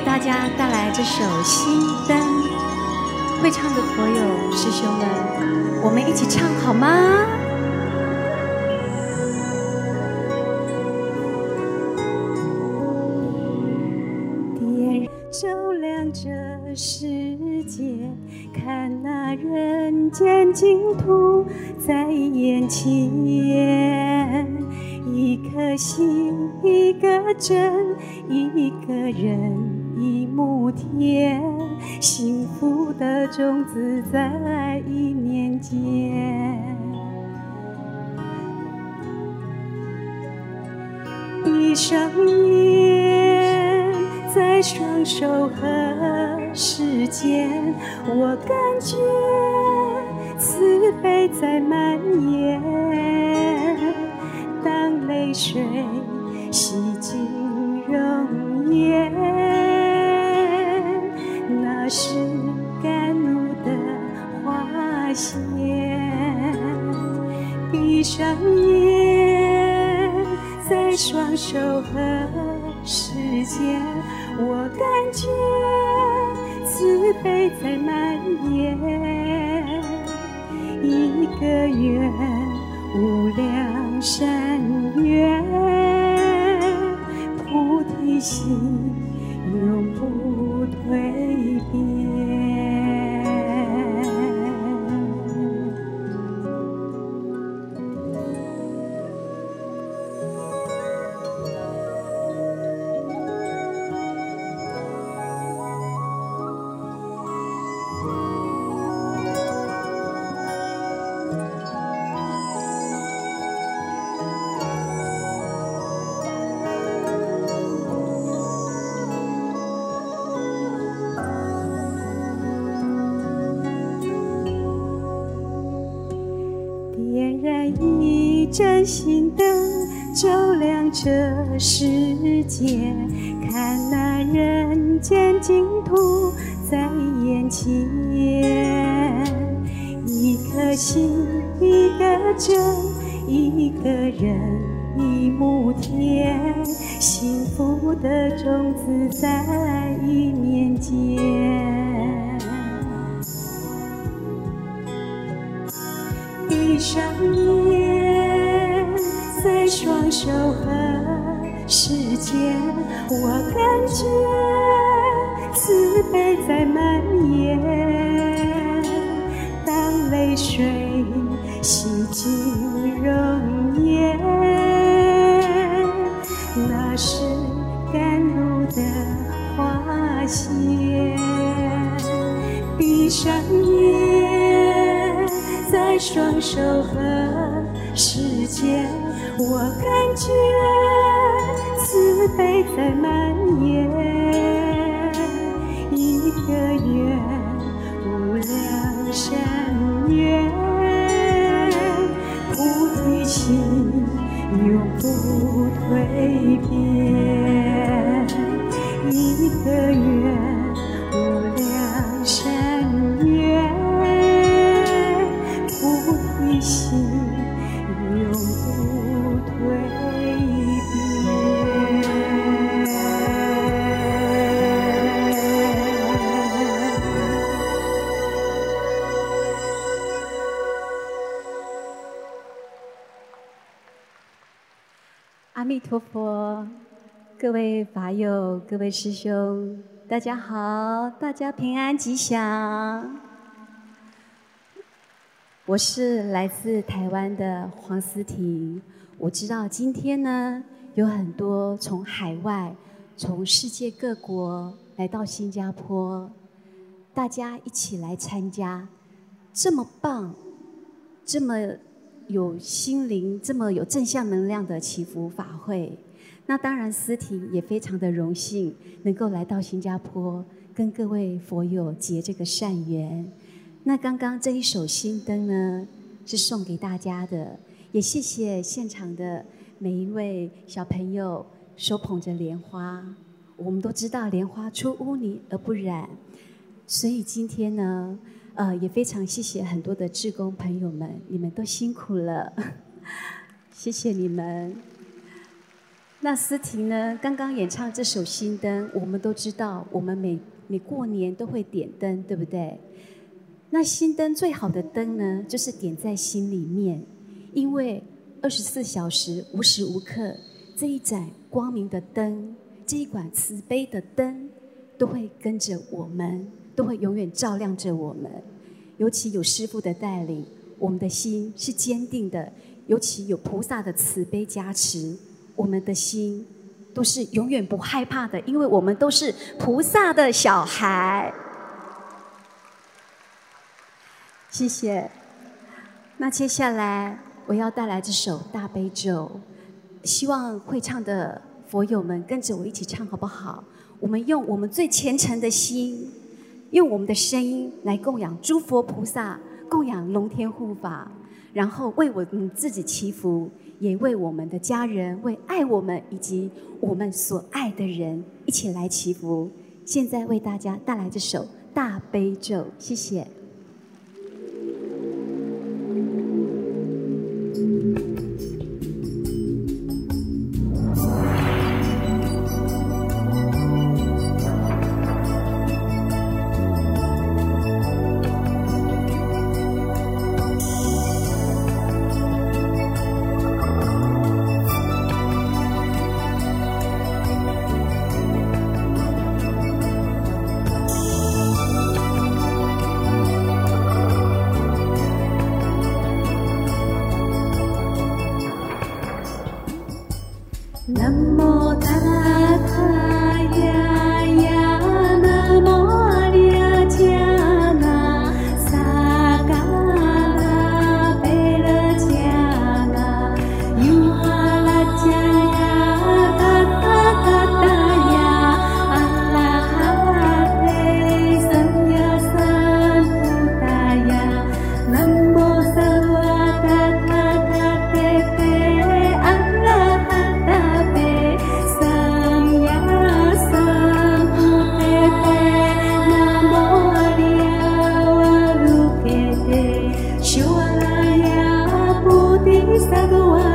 为大家带来这首《心灯》。会唱的朋友师兄们，我们一起唱好吗？点照亮这世界，看那人间净土在眼前。一颗心，一个真，一个人，一亩田，幸福的种子在一念间。闭上眼，在双手和时间，我感觉慈悲在蔓延。当泪水洗净容颜，是甘露的花谢。闭上眼，在双手和时间，我感觉慈悲在蔓延，一个愿。无量善愿，菩提心永不退点燃一盏心灯照亮这世界，看那人间净土在眼前。一颗心，一个真，一个人，一亩田，幸福的种子在一念间。闭上眼。在双手和时间，我感觉慈悲在蔓延。当泪水洗净容颜，那是甘露的花谢。闭上眼，双手和时间。我感觉慈悲在蔓延，一个愿，无量善愿，菩提心永不蜕变，阿弥陀佛，各位法友，各位师兄，大家好，大家平安吉祥。我是来自台湾的黄思婷。我知道今天呢，有很多从海外、从世界各国来到新加坡，大家一起来参加这么棒、这么。有心灵这么有正向能量的祈福法会，那当然思婷也非常的荣幸能够来到新加坡，跟各位佛友结这个善缘。那刚刚这一首心灯呢，是送给大家的，也谢谢现场的每一位小朋友手捧着莲花。我们都知道莲花出污泥而不染，所以今天呢。呃，也非常谢谢很多的志工朋友们，你们都辛苦了，谢谢你们。那思婷呢？刚刚演唱这首《心灯》，我们都知道，我们每每过年都会点灯，对不对？那心灯最好的灯呢，就是点在心里面，因为二十四小时无时无刻，这一盏光明的灯，这一管慈悲的灯，都会跟着我们，都会永远照亮着我们。尤其有师父的带领，我们的心是坚定的；尤其有菩萨的慈悲加持。我们的心都是永远不害怕的，因为我们都是菩萨的小孩。谢谢。那接下来我要带来这首大悲咒，希望会唱的佛友们跟着我一起唱，好不好？我们用我们最虔诚的心，用我们的声音来供养诸佛菩萨，供养龙天护法，然后为我们自己祈福。也为我们的家人、为爱我们以及我们所爱的人一起来祈福。现在为大家带来这首大悲咒，谢谢。Is that the?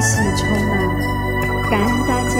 喜充满，感恩大家，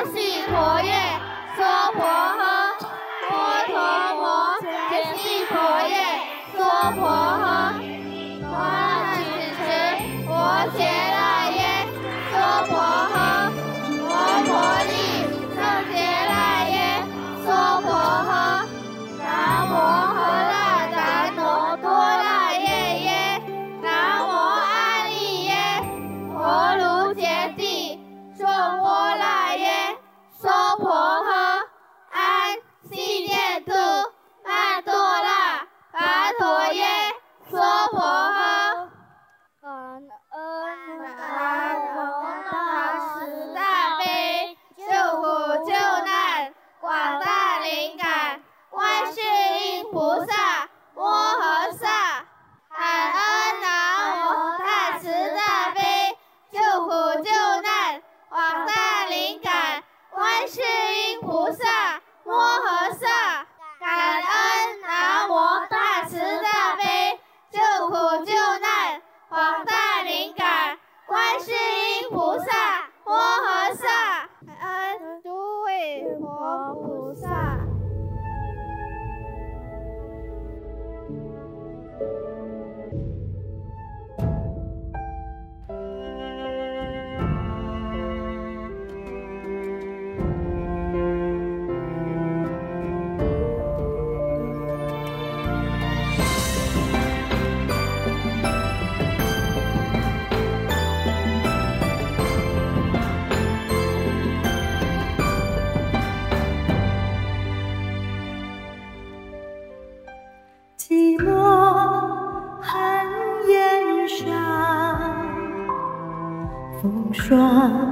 阿多拉，阿陀耶。说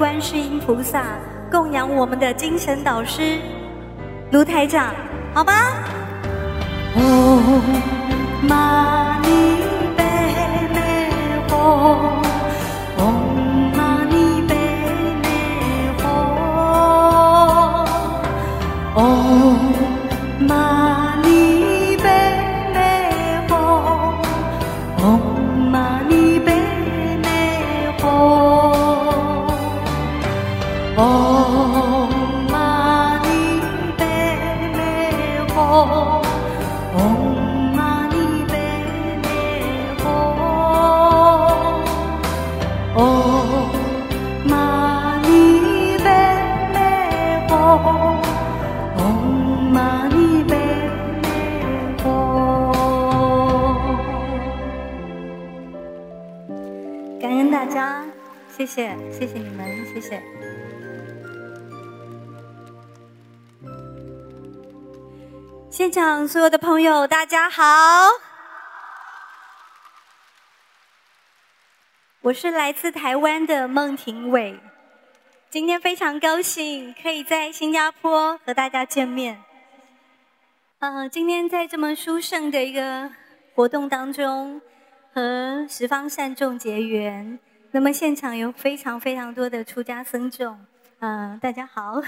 观世音菩萨，供养我们的精神导师卢台长，好吗？现场所有的朋友，大家好，我是来自台湾的孟庭苇，今天非常高兴可以在新加坡和大家见面。嗯，今天在这么殊胜的一个活动当中，和十方善众结缘。那么现场有非常非常多的出家僧众，嗯，大家好。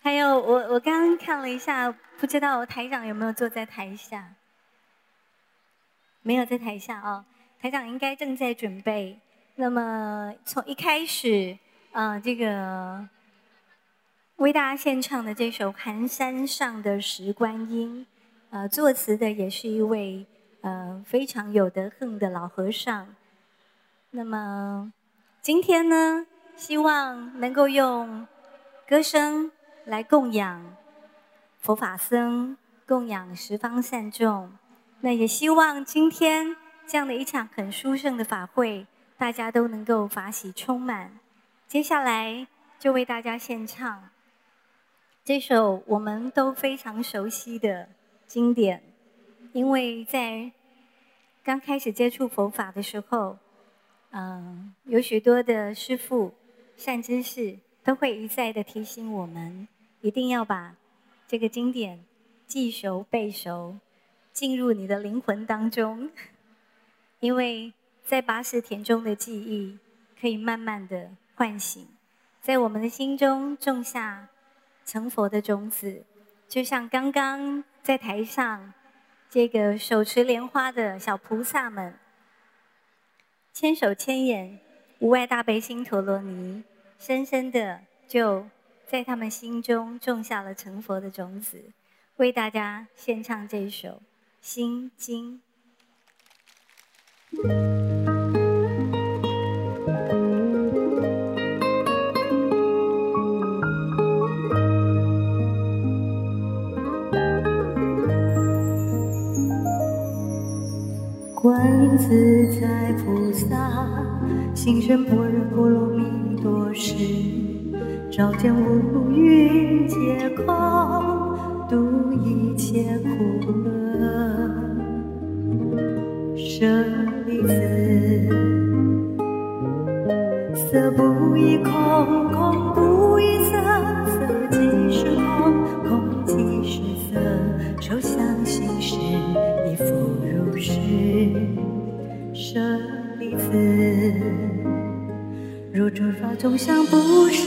还有我我刚刚看了一下，不知道台长有没有坐在台下？没有在台下哦，台长应该正在准备。那么从一开始，嗯，这个为大家献唱的这首《寒山上的石观音》，呃，作词的也是一位呃非常有德行的老和尚。那么，今天呢，希望能够用歌声来供养佛法僧，供养十方善众。那也希望今天这样的一场很殊胜的法会，大家都能够法喜充满。接下来就为大家献唱这首我们都非常熟悉的经典，因为在刚开始接触佛法的时候。嗯，有许多的师父、善知识都会一再的提醒我们，一定要把这个经典记熟背熟，进入你的灵魂当中，因为在八识田中的记忆可以慢慢的唤醒，在我们的心中种下成佛的种子，就像刚刚在台上这个手持莲花的小菩萨们。千手千眼，无外大悲心陀罗尼，深深的就在他们心中种下了成佛的种子。为大家献唱这首《心经》。观自在菩萨，心生般若波罗蜜多时，照见五蕴皆空，度一切苦厄。舍利子，色不异空，空不异色，色即是空，空即是色，受想行识，亦复如是。舍利子，如诸法众相，不生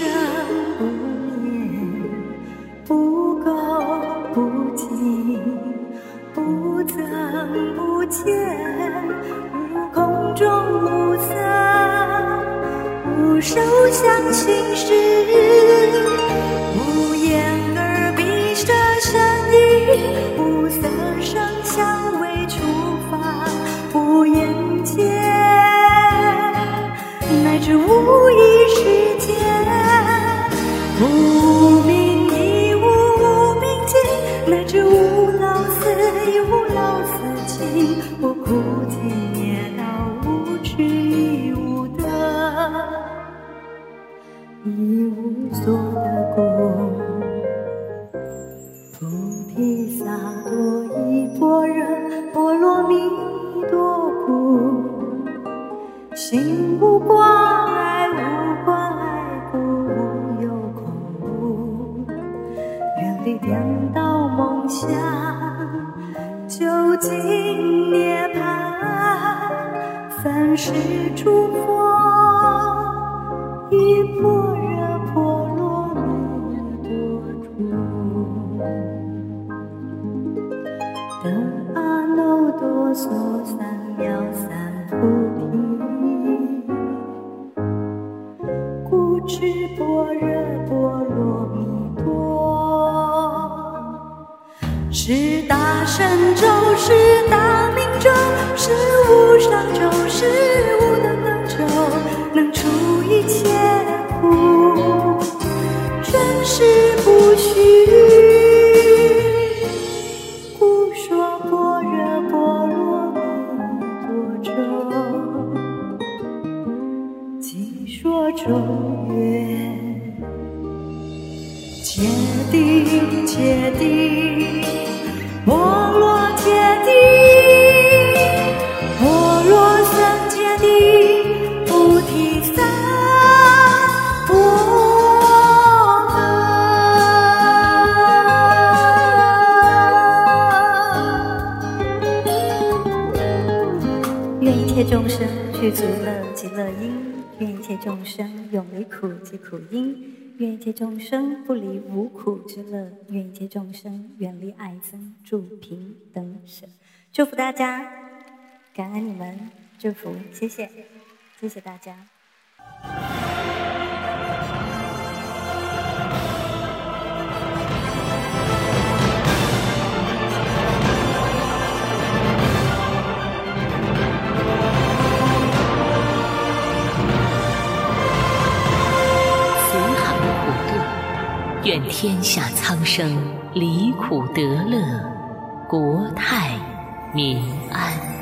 是大神咒是大愿一切众生具足乐及乐因，愿一切众生永离苦及苦因，愿一切众生不离无苦之乐，愿一切众生远离爱憎，住平等舍。祝福大家，感恩你们，祝福，谢谢，谢谢大家。愿天下苍生离苦得乐，国泰民安。